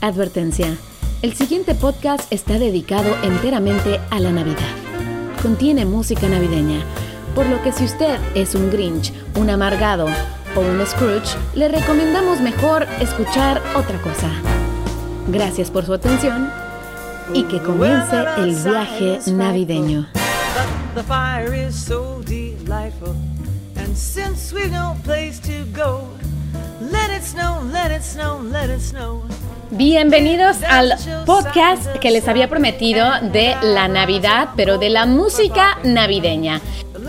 Advertencia. El siguiente podcast está dedicado enteramente a la Navidad. Contiene música navideña, por lo que si usted es un Grinch, un amargado o un Scrooge, le recomendamos mejor escuchar otra cosa. Gracias por su atención y que comience el viaje navideño. Bienvenidos al podcast que les había prometido de la Navidad, pero de la música navideña.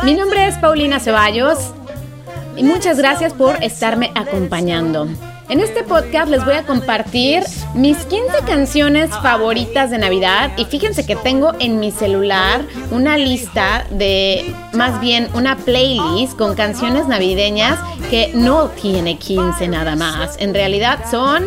Mi nombre es Paulina Ceballos y muchas gracias por estarme acompañando. En este podcast les voy a compartir mis 15 canciones favoritas de Navidad y fíjense que tengo en mi celular una lista de, más bien una playlist con canciones navideñas que no tiene 15 nada más. En realidad son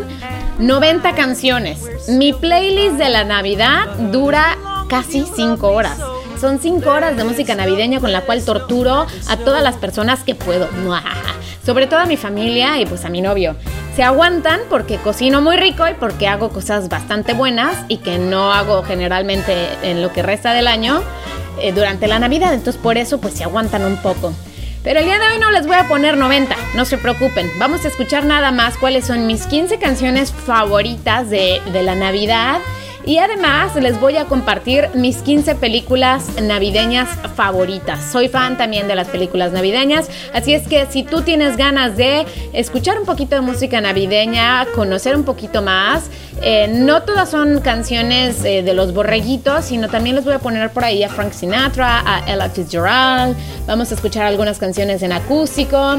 90 canciones. Mi playlist de la Navidad dura casi 5 horas. Son 5 horas de música navideña con la cual torturo a todas las personas que puedo. Sobre todo a mi familia y pues a mi novio se aguantan porque cocino muy rico y porque hago cosas bastante buenas y que no hago generalmente en lo que resta del año eh, durante la Navidad. Entonces por eso pues se aguantan un poco. Pero el día de hoy no les voy a poner 90, no se preocupen. Vamos a escuchar nada más cuáles son mis 15 canciones favoritas de, de la Navidad y además les voy a compartir mis 15 películas navideñas favoritas. Soy fan también de las películas navideñas, así es que si tú tienes ganas de escuchar un poquito de música navideña, conocer un poquito más, eh, no todas son canciones eh, de los borreguitos, sino también les voy a poner por ahí a Frank Sinatra, a Ella Fitzgerald, vamos a escuchar algunas canciones en acústico.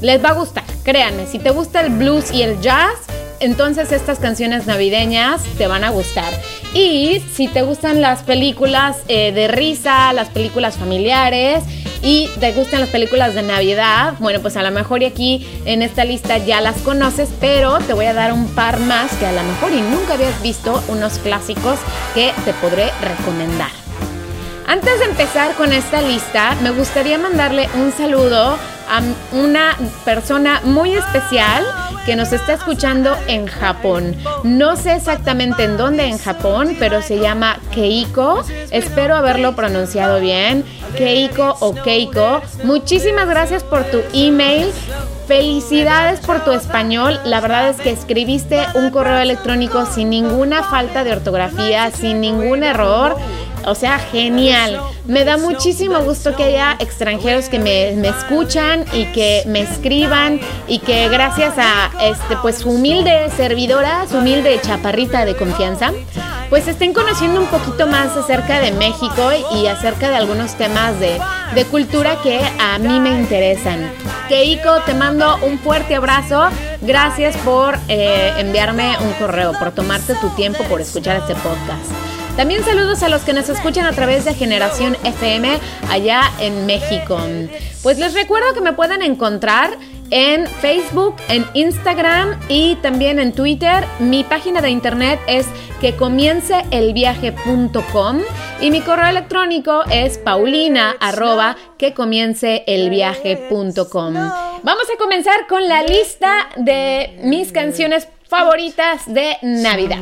Les va a gustar, créanme, si te gusta el blues y el jazz, entonces estas canciones navideñas te van a gustar. Y si te gustan las películas eh, de risa, las películas familiares y te gustan las películas de Navidad, bueno, pues a lo mejor y aquí en esta lista ya las conoces, pero te voy a dar un par más que a lo mejor y nunca habías visto, unos clásicos que te podré recomendar. Antes de empezar con esta lista, me gustaría mandarle un saludo a una persona muy especial que nos está escuchando en Japón. No sé exactamente en dónde en Japón, pero se llama Keiko. Espero haberlo pronunciado bien. Keiko o Keiko. Muchísimas gracias por tu email. Felicidades por tu español. La verdad es que escribiste un correo electrónico sin ninguna falta de ortografía, sin ningún error. O sea, genial. Me da muchísimo gusto que haya extranjeros que me, me, escuchan y que me escriban y que gracias a este pues su humilde servidora, su humilde chaparrita de confianza, pues estén conociendo un poquito más acerca de México y acerca de algunos temas de, de cultura que a mí me interesan. Keiko, te mando un fuerte abrazo. Gracias por eh, enviarme un correo, por tomarte tu tiempo, por escuchar este podcast. También saludos a los que nos escuchan a través de Generación FM allá en México. Pues les recuerdo que me pueden encontrar en Facebook, en Instagram y también en Twitter. Mi página de internet es que y mi correo electrónico es paulina arroba. Vamos a comenzar con la lista de mis canciones favoritas de Navidad.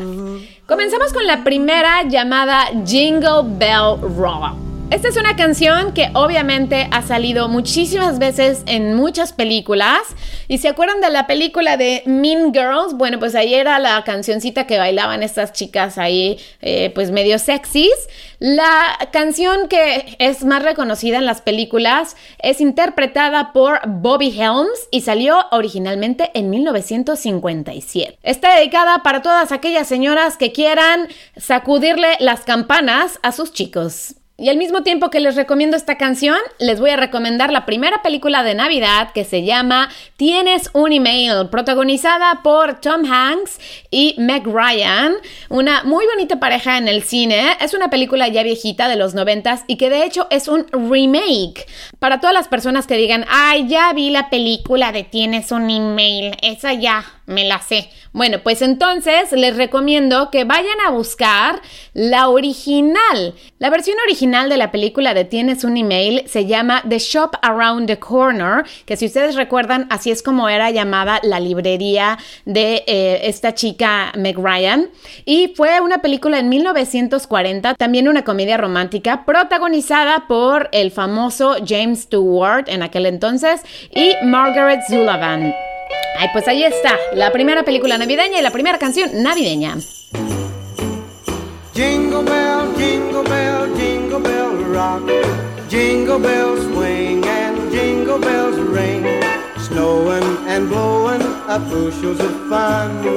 Comenzamos con la primera llamada Jingle Bell Rock. Esta es una canción que obviamente ha salido muchísimas veces en muchas películas. ¿Y se acuerdan de la película de Mean Girls? Bueno, pues ahí era la cancioncita que bailaban estas chicas ahí, eh, pues medio sexys. La canción que es más reconocida en las películas es interpretada por Bobby Helms y salió originalmente en 1957. Está dedicada para todas aquellas señoras que quieran sacudirle las campanas a sus chicos. Y al mismo tiempo que les recomiendo esta canción, les voy a recomendar la primera película de Navidad que se llama Tienes un email, protagonizada por Tom Hanks y Meg Ryan, una muy bonita pareja en el cine. Es una película ya viejita de los noventas y que de hecho es un remake. Para todas las personas que digan, ay, ya vi la película de Tienes un email, esa ya me la sé. Bueno, pues entonces les recomiendo que vayan a buscar la original. La versión original de la película de Tienes un email se llama The Shop Around the Corner, que si ustedes recuerdan, así es como era llamada la librería de eh, esta chica Meg. Y fue una película en 1940, también una comedia romántica, protagonizada por el famoso James Stewart en aquel entonces y Margaret Zulavan. Ay, pues ahí está, la primera película navideña y la primera canción navideña. Jingle bell, jingle bell, jingle bell rock. Jingle bells swing and jingle bells ring. Snowing and blowing up bushels of fun.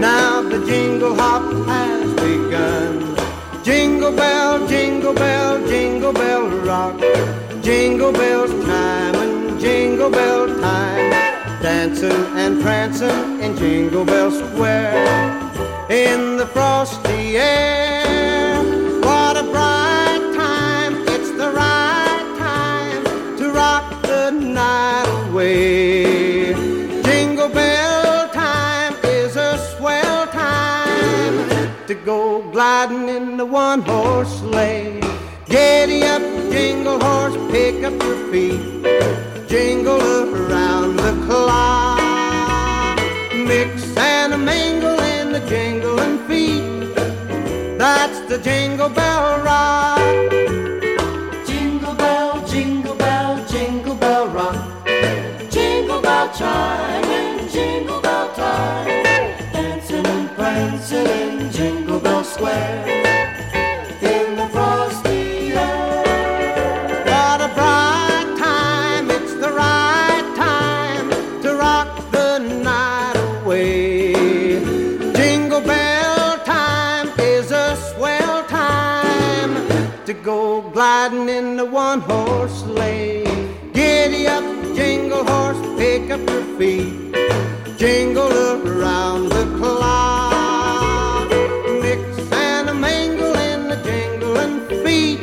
Now the jingle hop has begun. Jingle bell, jingle bell, jingle bell rock. Jingle bells time and jingle bell time. Dancing and prancing in Jingle Bell Square. In the frosty air. What a bright time. It's the right time to rock the night away. Jingle bell time is a swell time to go gliding in the one horse sleigh. Giddy up, jingle horse, pick up your feet. Jingle around the clock. Mix and a mingle in the jingling feet. That's the jingle bell rock. Jingle bell, jingle bell, jingle bell rock. Jingle bell chime and jingle bell time. Dancing and prancing in Jingle Bell Square. Gliding in the one horse sleigh. Giddy up, jingle horse, pick up your feet. Jingle around the clock. Mix and a mingle in the jingling feet.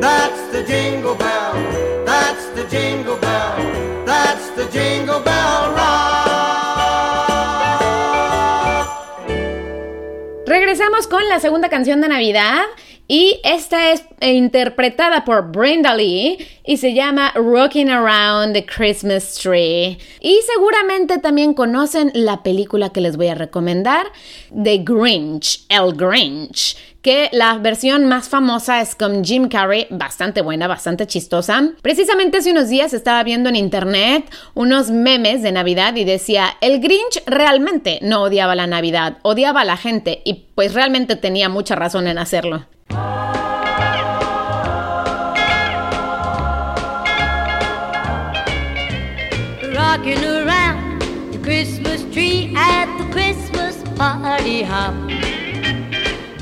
That's the jingle bell. That's the jingle bell. That's the jingle bell rock. Regresamos con la segunda canción de Navidad y esta es eh, interpretada por Brenda Lee y se llama Rocking Around the Christmas Tree. Y seguramente también conocen la película que les voy a recomendar, The Grinch, El Grinch, que la versión más famosa es con Jim Carrey, bastante buena, bastante chistosa. Precisamente hace unos días estaba viendo en internet unos memes de Navidad y decía, el Grinch realmente no odiaba la Navidad, odiaba a la gente y pues realmente tenía mucha razón en hacerlo. Rocking around the Christmas tree at the Christmas party hop.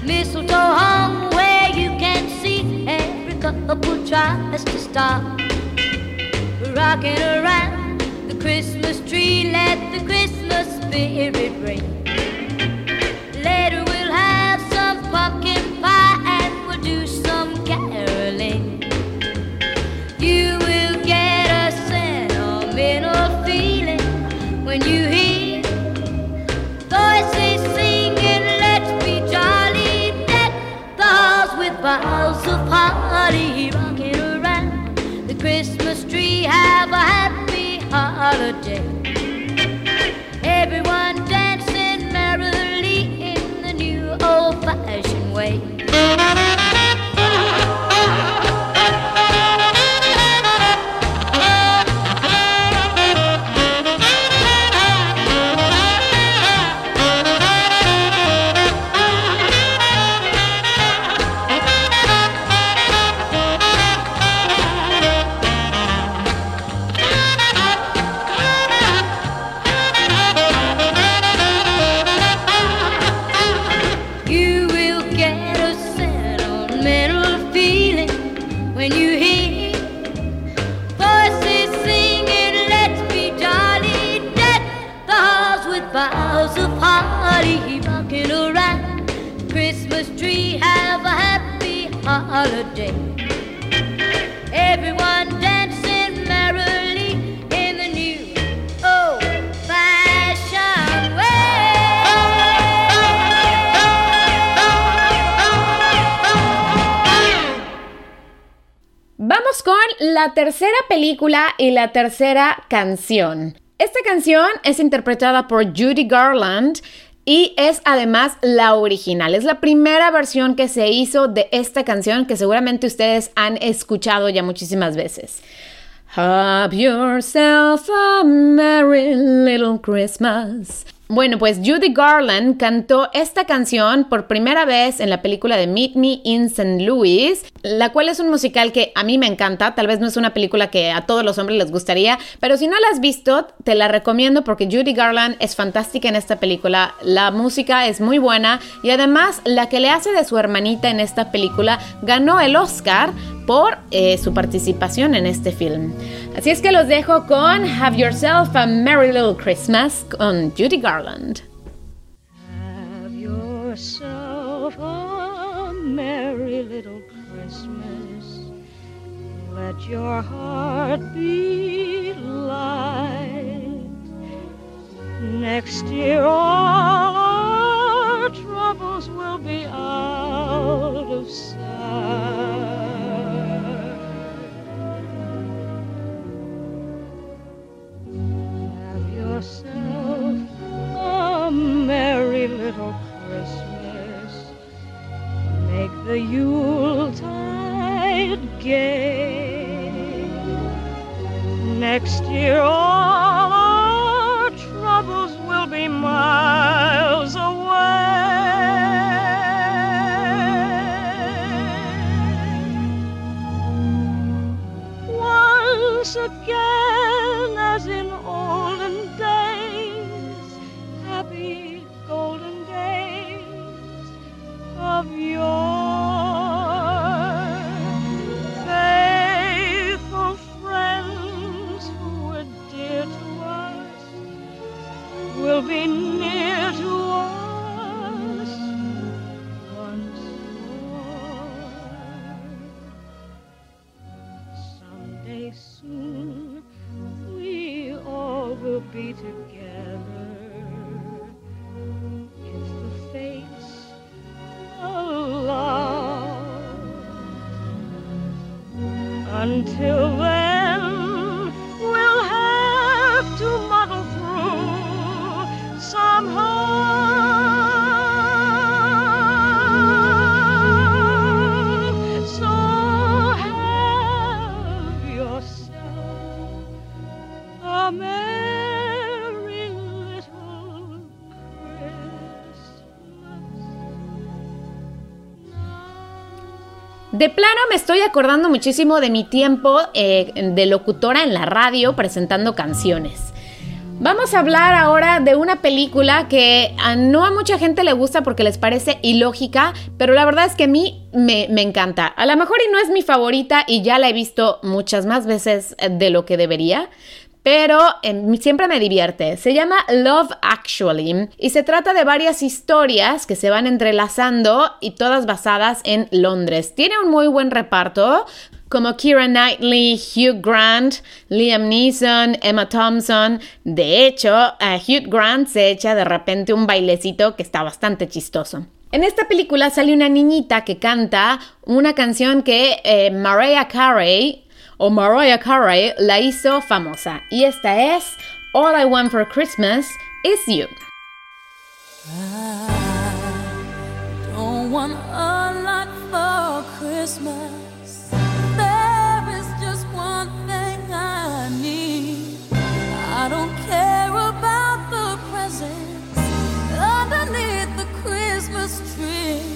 Mistletoe hung where you can see every couple tries to stop. Rocking around the Christmas tree, let the Christmas spirit ring. Later we'll have some pumpkin dancing merrily in the new old-fashioned way. Tercera película y la tercera canción. Esta canción es interpretada por Judy Garland y es además la original. Es la primera versión que se hizo de esta canción que seguramente ustedes han escuchado ya muchísimas veces. Have yourself a merry little Christmas. Bueno, pues Judy Garland cantó esta canción por primera vez en la película de Meet Me in St. Louis, la cual es un musical que a mí me encanta. Tal vez no es una película que a todos los hombres les gustaría, pero si no la has visto, te la recomiendo porque Judy Garland es fantástica en esta película. La música es muy buena y además la que le hace de su hermanita en esta película ganó el Oscar por eh, su participación en este film. Así es que los dejo con Have Yourself a Merry Little Christmas con Judy Garland. Have yourself a merry little Christmas. Let your heart be light. Next year, all the Yuletide gay. Next year, De plano me estoy acordando muchísimo de mi tiempo eh, de locutora en la radio presentando canciones. Vamos a hablar ahora de una película que a no a mucha gente le gusta porque les parece ilógica, pero la verdad es que a mí me, me encanta. A lo mejor y no es mi favorita y ya la he visto muchas más veces de lo que debería, pero eh, siempre me divierte. Se llama Love Actually y se trata de varias historias que se van entrelazando y todas basadas en Londres. Tiene un muy buen reparto como Kira Knightley, Hugh Grant, Liam Neeson, Emma Thompson. De hecho, a Hugh Grant se echa de repente un bailecito que está bastante chistoso. En esta película sale una niñita que canta una canción que eh, Mariah Carey o Mariah Carey la hizo famosa. Y esta es All I Want for Christmas is You. Don't want a lot for Christmas. There is just one thing I need. I don't care about the presents underneath the Christmas tree.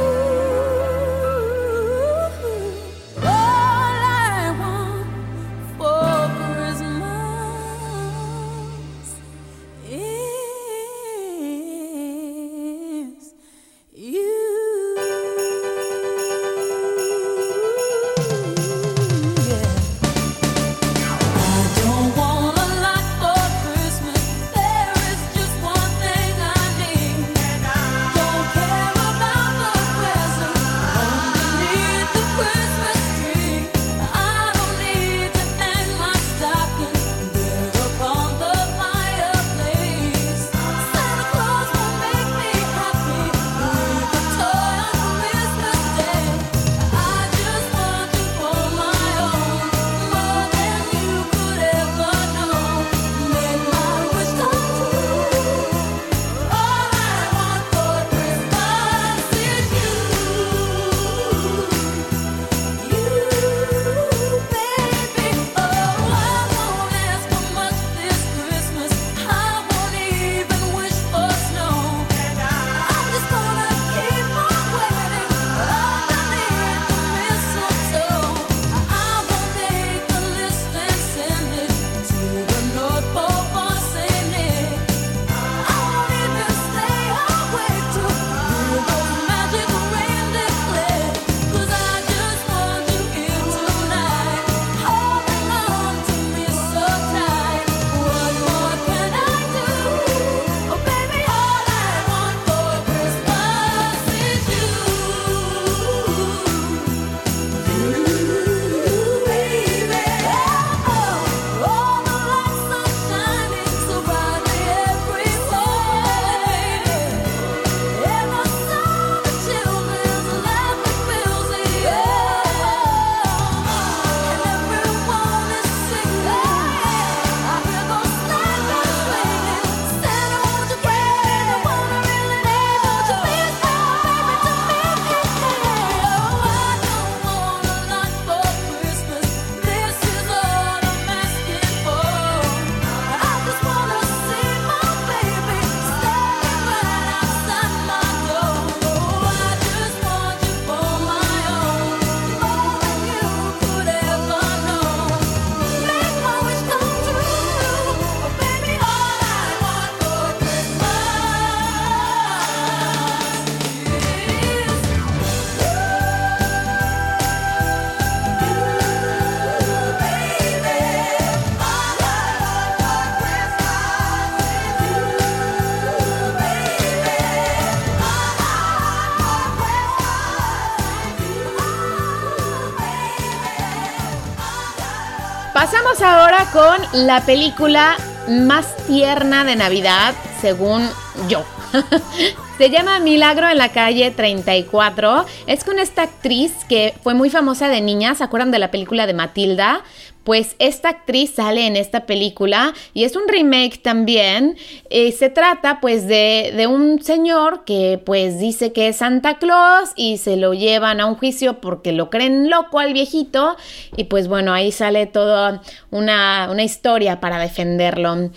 Con la película más tierna de Navidad, según yo. Se llama Milagro en la calle 34. Es con esta actriz que fue muy famosa de niña. ¿Se acuerdan de la película de Matilda? Pues esta actriz sale en esta película y es un remake también. Eh, se trata pues de, de, un señor que pues dice que es Santa Claus y se lo llevan a un juicio porque lo creen loco al viejito y pues bueno, ahí sale toda una, una historia para defenderlo.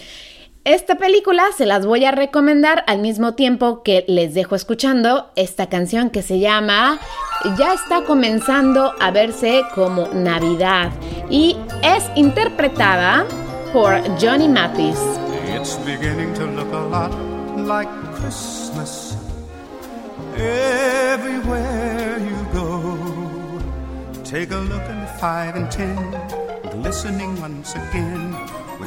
Esta película se las voy a recomendar al mismo tiempo que les dejo escuchando esta canción que se llama Ya está comenzando a verse como Navidad y es interpretada por Johnny Mathis. It's beginning to look a lot like Christmas everywhere you go. Take a look at five and ten, glistening once again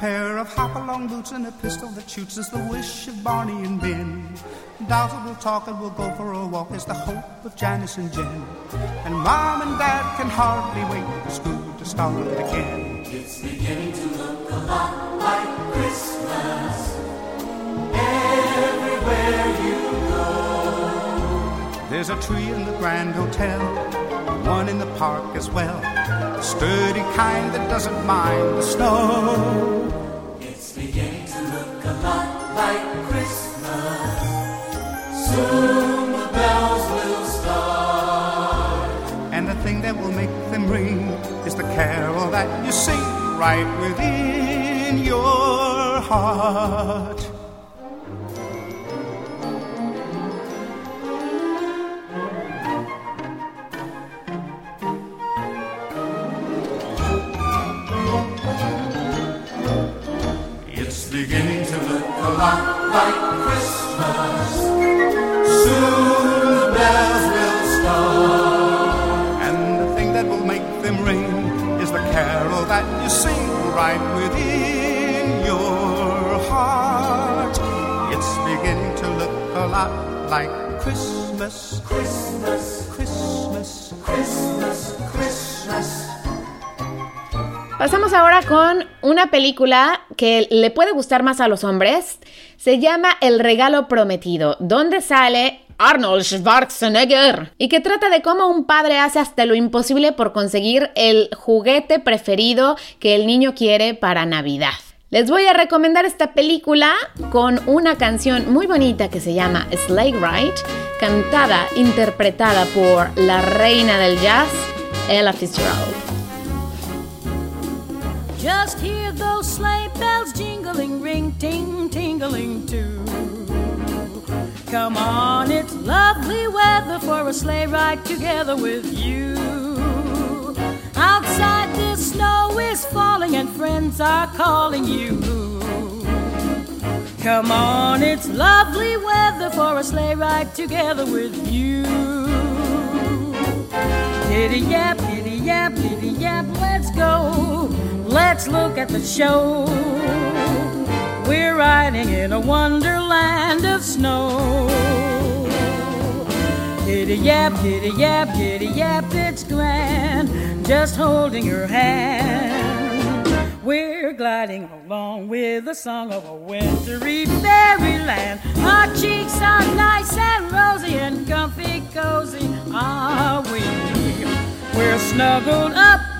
Pair of hop-along boots and a pistol that shoots is the wish of Barney and Ben. Dolls will talk and we'll go for a walk is the hope of Janice and Jen. And Mom and Dad can hardly wait for school to start again. It's beginning to look a lot like Christmas everywhere you go. There's a tree in the Grand Hotel, one in the park as well. The sturdy kind that doesn't mind the snow. It's beginning to look a lot like Christmas. Soon the bells will start. And the thing that will make them ring is the carol that you sing right within your heart. Beginning to look a lot like Christmas. Soon the bells will start. And the thing that will make them ring is the carol that you sing right within your heart. It's beginning to look a lot like Christmas. Christmas, Christmas, Christmas, Christmas. Pasamos ahora con una película que le puede gustar más a los hombres. Se llama El regalo prometido, donde sale Arnold Schwarzenegger y que trata de cómo un padre hace hasta lo imposible por conseguir el juguete preferido que el niño quiere para Navidad. Les voy a recomendar esta película con una canción muy bonita que se llama Sleigh Ride, cantada, interpretada por la reina del jazz, Ella Fitzgerald. Just hear those sleigh bells jingling, ring, ting, tingling too. Come on, it's lovely weather for a sleigh ride together with you. Outside, the snow is falling and friends are calling you. Come on, it's lovely weather for a sleigh ride together with you. Giddy yap, giddy yap, giddy yap, let's go. Let's look at the show. We're riding in a wonderland of snow. Giddy yap, giddy yap, giddy yap, it's grand. Just holding your hand. We're gliding along with the song of a wintry fairyland. Our cheeks are nice and rosy and comfy cozy, are we? We're snuggled up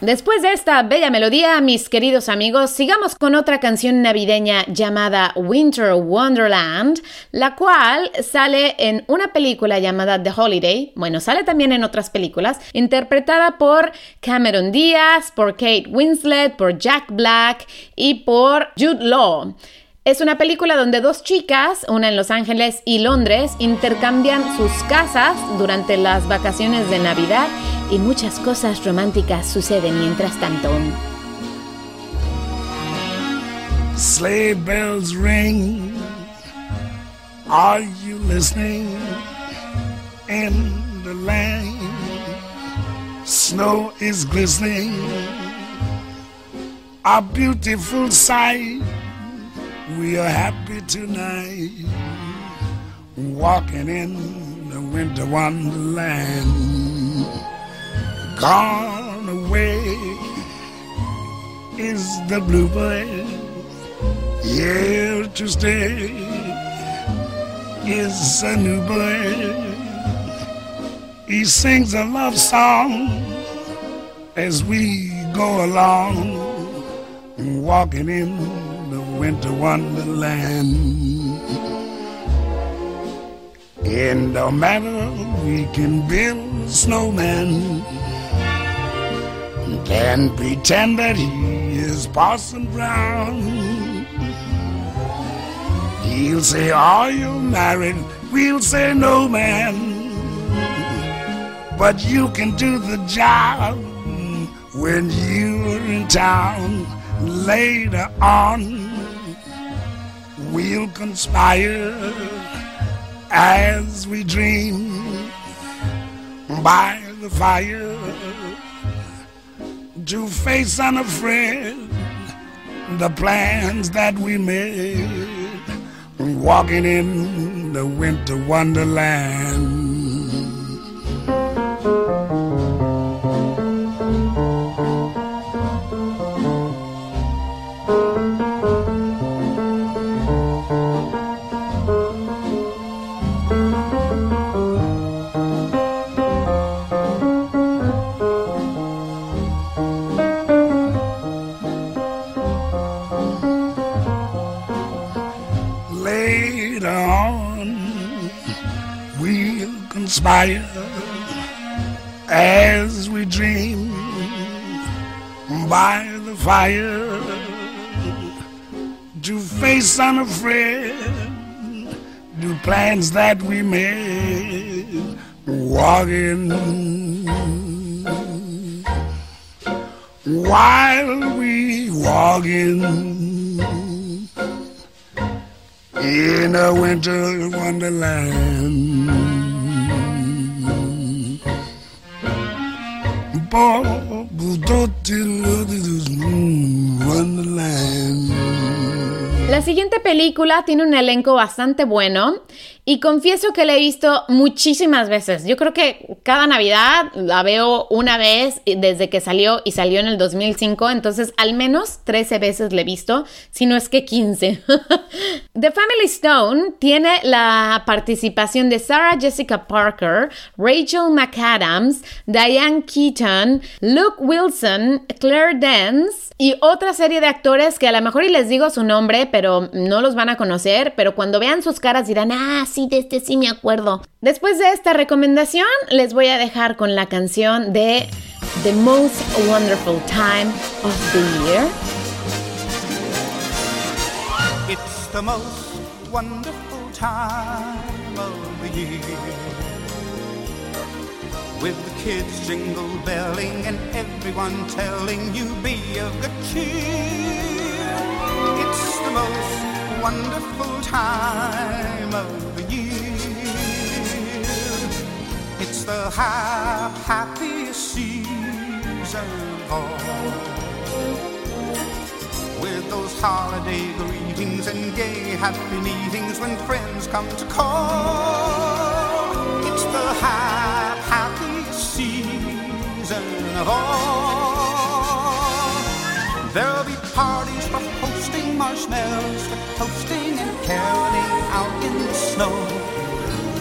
Después de esta bella melodía, mis queridos amigos, sigamos con otra canción navideña llamada Winter Wonderland, la cual sale en una película llamada The Holiday, bueno, sale también en otras películas, interpretada por Cameron Diaz, por Kate Winslet, por Jack Black y por Jude Law. Es una película donde dos chicas, una en Los Ángeles y Londres, intercambian sus casas durante las vacaciones de Navidad y muchas cosas románticas suceden mientras tanto. Sleigh bells ring. Are you listening? In the lane, snow is glistening. A beautiful sight. We are happy tonight, walking in the winter wonderland. Gone away is the bluebird. Here to stay is a new bird. He sings a love song as we go along, walking in the winter wonderland. In the manner we can build snowmen and pretend that he is Parson Brown. He'll say, Are you married? We'll say, No, man. But you can do the job when you're in town. Later on, we'll conspire as we dream by the fire to face unafraid the plans that we made walking in the winter wonderland. Plans that we made walking while we walking in a winter wonderland. La siguiente película tiene un elenco bastante bueno y confieso que la he visto muchísimas veces. Yo creo que cada Navidad la veo una vez desde que salió y salió en el 2005, entonces al menos 13 veces la he visto, si no es que 15. The Family Stone tiene la participación de Sarah Jessica Parker, Rachel McAdams, Diane Keaton, Luke Wilson, Claire Dance y otra serie de actores que a lo mejor y les digo su nombre, pero no los van a conocer, pero cuando vean sus caras dirán, ah, sí, de este sí me acuerdo. Después de esta recomendación, les voy a dejar con la canción de The Most Wonderful Time of the Year It's the most wonderful time of the year. With the kids jingle belling and everyone telling you be of good cheer. It's the most wonderful time of the the ha- happiest season of all. With those holiday greetings and gay happy meetings when friends come to call. It's the ha- happiest season of all. There'll be parties for hosting, marshmallows for toasting, and caroling out in the snow.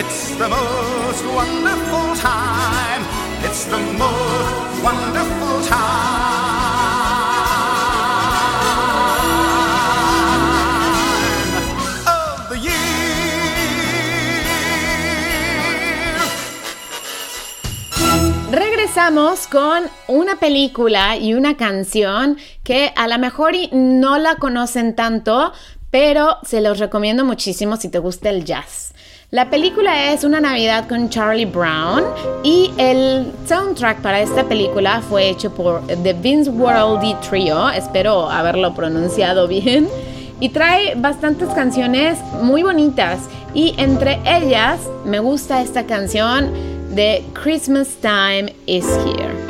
It's the most wonderful time. It's the most wonderful time of the year. Regresamos con una película y una canción que a lo mejor no la conocen tanto, pero se los recomiendo muchísimo si te gusta el jazz. La película es Una Navidad con Charlie Brown y el soundtrack para esta película fue hecho por The Vince Worldy Trio, espero haberlo pronunciado bien, y trae bastantes canciones muy bonitas. Y entre ellas me gusta esta canción de Christmas Time is Here.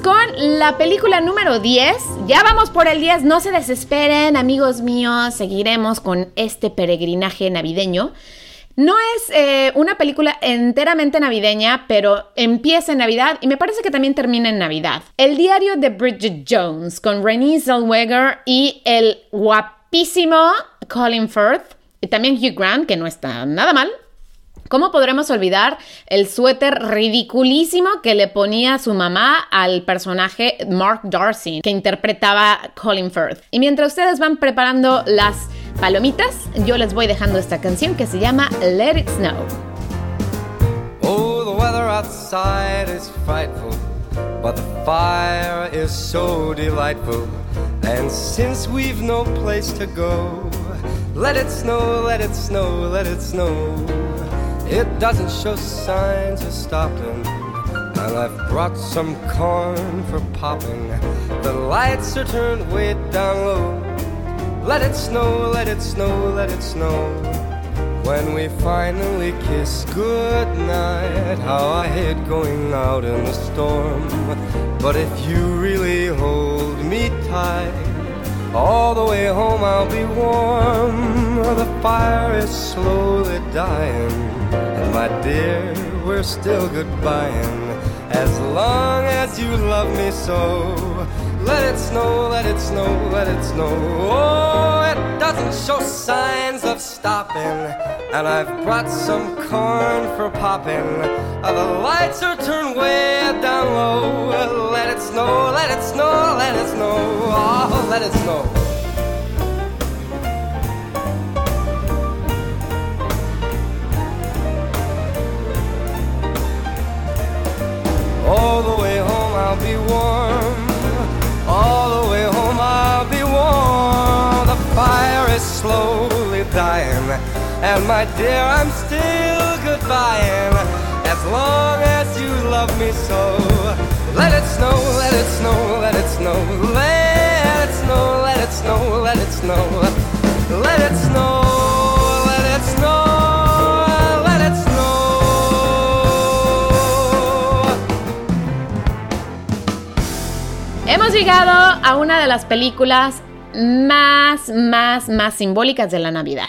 Con la película número 10. Ya vamos por el 10, no se desesperen, amigos míos. Seguiremos con este peregrinaje navideño. No es eh, una película enteramente navideña, pero empieza en Navidad y me parece que también termina en Navidad. El diario de Bridget Jones con Renée Zellweger y el guapísimo Colin Firth y también Hugh Grant, que no está nada mal. ¿Cómo podremos olvidar el suéter ridiculísimo que le ponía su mamá al personaje Mark Darcy, que interpretaba Colin Firth? Y mientras ustedes van preparando las palomitas, yo les voy dejando esta canción que se llama Let It Snow. Oh, the weather outside is frightful, but the fire is so delightful. And since we've no place to go, let it snow, let it snow, let it snow. It doesn't show signs of stopping. And I've brought some corn for popping. The lights are turned way down low. Let it snow, let it snow, let it snow. When we finally kiss goodnight, how I hate going out in the storm. But if you really hold me tight, all the way home I'll be warm. The fire is slowly dying, and my dear, we're still goodbying. As long as you love me so, let it snow, let it snow, let it snow. Oh, it doesn't show signs of stopping, and I've brought some corn for popping. Uh, the lights are turned way down low. Let it snow, let it snow, let it snow. Oh, let it snow. All the way home I'll be warm. Slowly dying. And my dear, I'm still goodbying. As long as you love me so. Let it snow, let it snow, let it snow. Let it snow, let it snow, let it snow. Let it snow, let it snow, let it snow. Hemos llegado a una de las películas más, más, más simbólicas de la Navidad.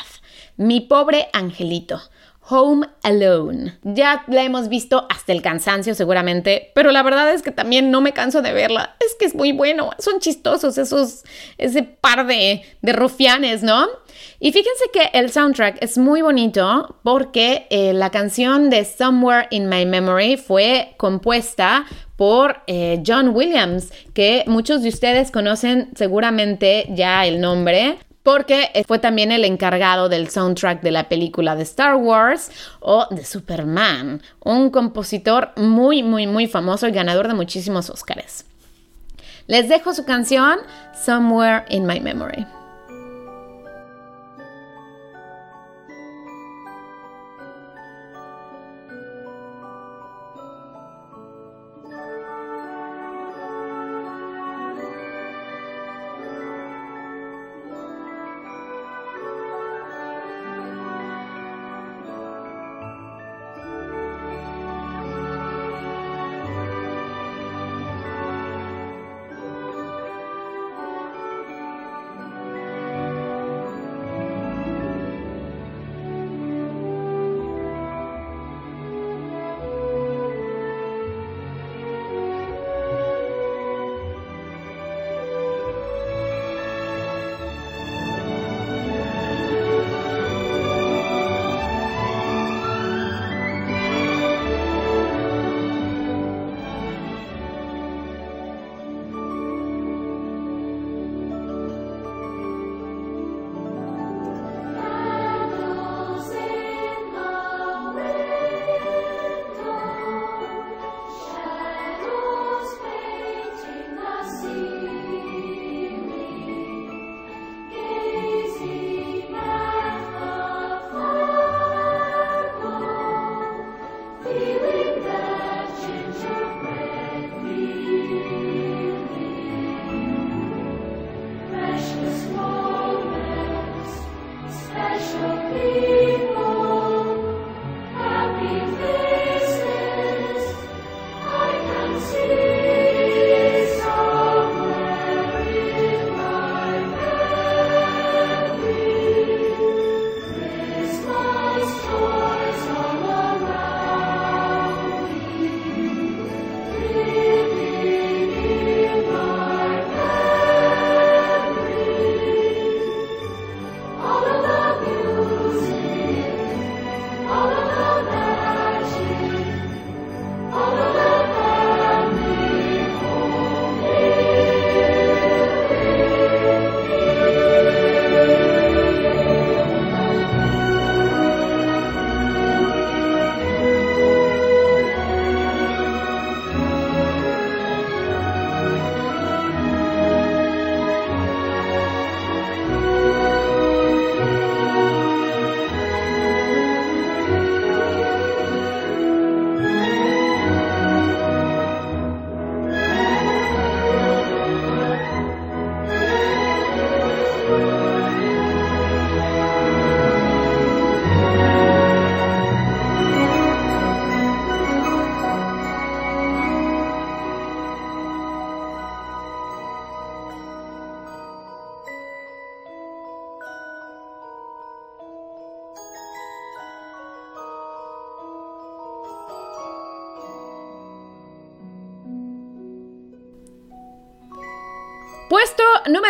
Mi pobre angelito. Home Alone. Ya la hemos visto hasta el cansancio seguramente, pero la verdad es que también no me canso de verla. Es que es muy bueno, son chistosos esos, ese par de, de rufianes, ¿no? Y fíjense que el soundtrack es muy bonito porque eh, la canción de Somewhere in My Memory fue compuesta por eh, John Williams, que muchos de ustedes conocen seguramente ya el nombre, porque fue también el encargado del soundtrack de la película de Star Wars o de Superman, un compositor muy, muy, muy famoso y ganador de muchísimos Oscars. Les dejo su canción Somewhere in My Memory.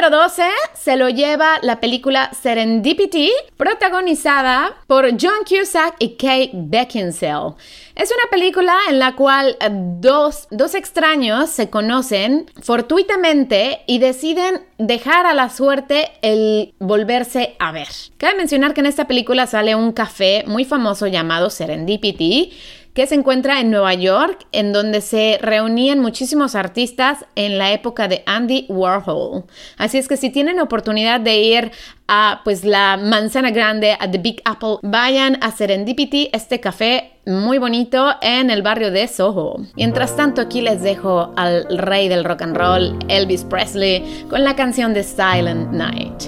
Número 12 se lo lleva la película Serendipity, protagonizada por John Cusack y Kate Beckinsale. Es una película en la cual dos, dos extraños se conocen fortuitamente y deciden dejar a la suerte el volverse a ver. Cabe mencionar que en esta película sale un café muy famoso llamado Serendipity que se encuentra en Nueva York, en donde se reunían muchísimos artistas en la época de Andy Warhol. Así es que si tienen oportunidad de ir a pues la manzana grande, a The Big Apple, vayan a Serendipity, este café muy bonito en el barrio de Soho. Mientras tanto, aquí les dejo al rey del rock and roll, Elvis Presley, con la canción de Silent Night.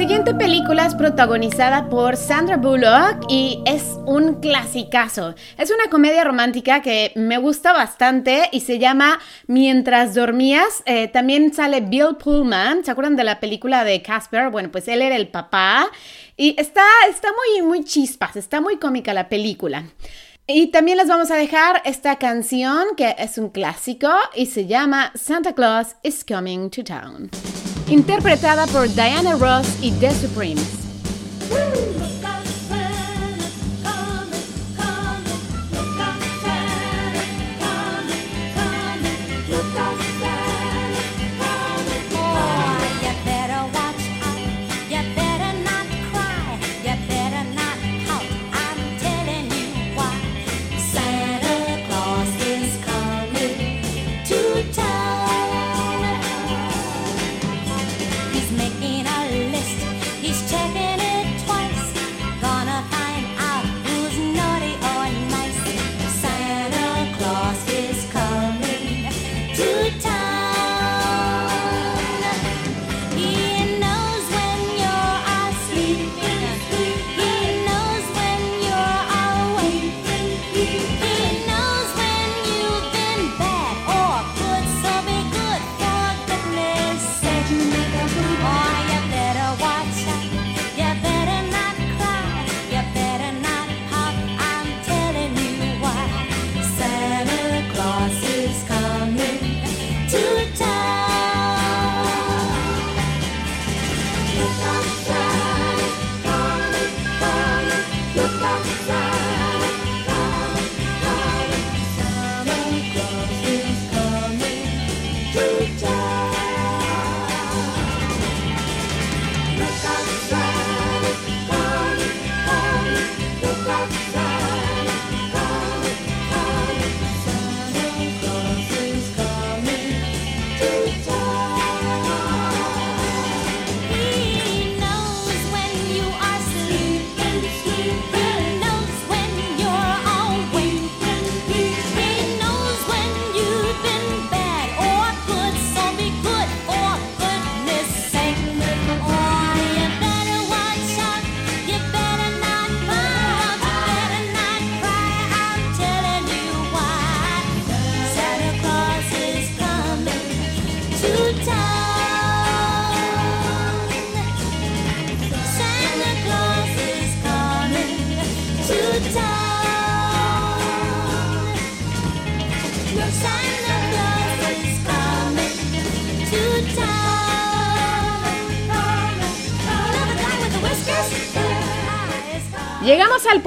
Siguiente película es protagonizada por Sandra Bullock y es un clasicazo. Es una comedia romántica que me gusta bastante y se llama Mientras dormías. Eh, también sale Bill Pullman. ¿Se acuerdan de la película de Casper? Bueno, pues él era el papá y está, está muy, muy chispas, está muy cómica la película. Y también les vamos a dejar esta canción que es un clásico y se llama Santa Claus is Coming to Town. Interpretada por Diana Ross y The Supremes.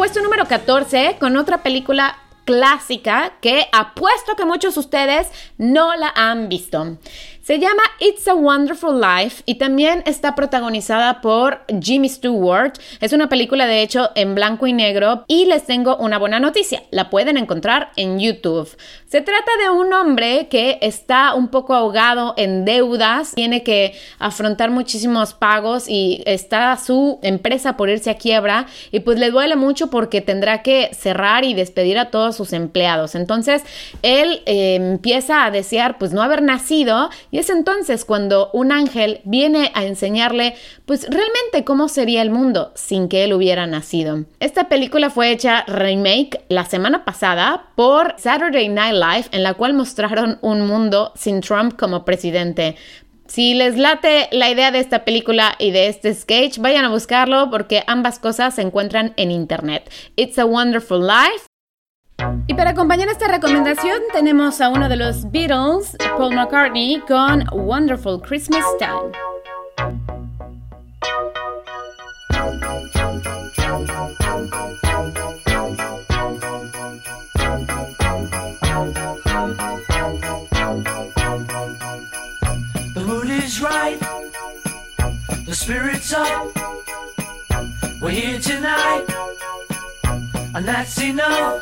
Puesto número 14 con otra película clásica que apuesto que muchos de ustedes no la han visto. Se llama It's a Wonderful Life y también está protagonizada por Jimmy Stewart. Es una película de hecho en blanco y negro y les tengo una buena noticia. La pueden encontrar en YouTube. Se trata de un hombre que está un poco ahogado en deudas, tiene que afrontar muchísimos pagos y está su empresa por irse a quiebra y pues le duele mucho porque tendrá que cerrar y despedir a todos sus empleados. Entonces él eh, empieza a desear pues no haber nacido y es entonces cuando un ángel viene a enseñarle pues realmente cómo sería el mundo sin que él hubiera nacido. Esta película fue hecha remake la semana pasada por Saturday Night Live en la cual mostraron un mundo sin Trump como presidente. Si les late la idea de esta película y de este sketch, vayan a buscarlo porque ambas cosas se encuentran en internet. It's a Wonderful Life y para acompañar esta recomendación tenemos a uno de los Beatles, Paul McCartney, con Wonderful Christmas Time. The mood is right, the spirit's up. We're here tonight, and that's enough.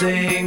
say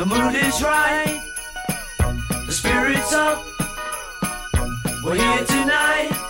The mood is right, the spirit's up. We're here tonight.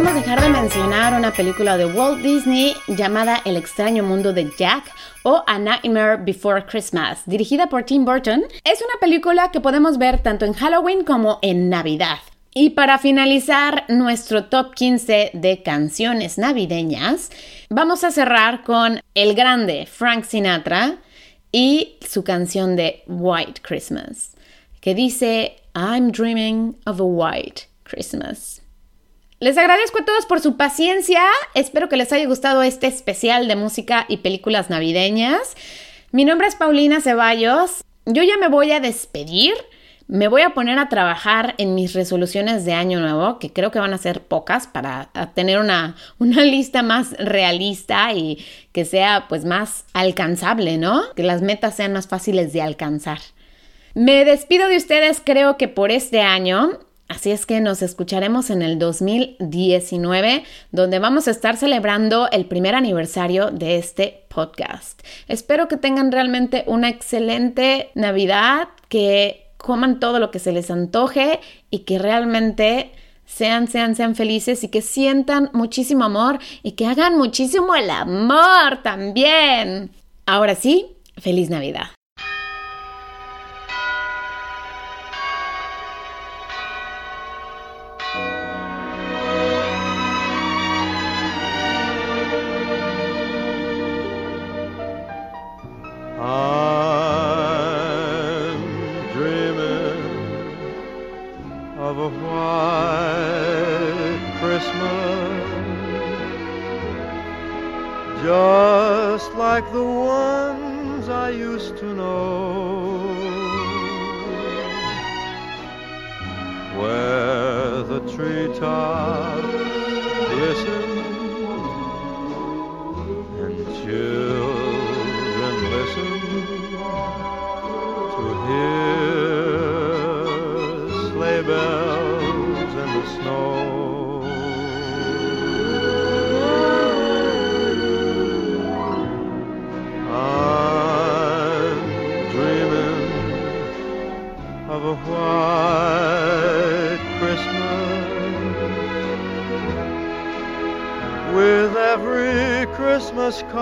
Podemos dejar de mencionar una película de Walt Disney llamada El extraño mundo de Jack o A Nightmare Before Christmas, dirigida por Tim Burton. Es una película que podemos ver tanto en Halloween como en Navidad. Y para finalizar nuestro top 15 de canciones navideñas, vamos a cerrar con el grande Frank Sinatra y su canción de White Christmas, que dice I'm dreaming of a white Christmas. Les agradezco a todos por su paciencia. Espero que les haya gustado este especial de música y películas navideñas. Mi nombre es Paulina Ceballos. Yo ya me voy a despedir. Me voy a poner a trabajar en mis resoluciones de año nuevo, que creo que van a ser pocas para tener una, una lista más realista y que sea pues más alcanzable, ¿no? Que las metas sean más fáciles de alcanzar. Me despido de ustedes creo que por este año. Así es que nos escucharemos en el 2019, donde vamos a estar celebrando el primer aniversario de este podcast. Espero que tengan realmente una excelente Navidad, que coman todo lo que se les antoje y que realmente sean, sean, sean felices y que sientan muchísimo amor y que hagan muchísimo el amor también. Ahora sí, feliz Navidad. Christmas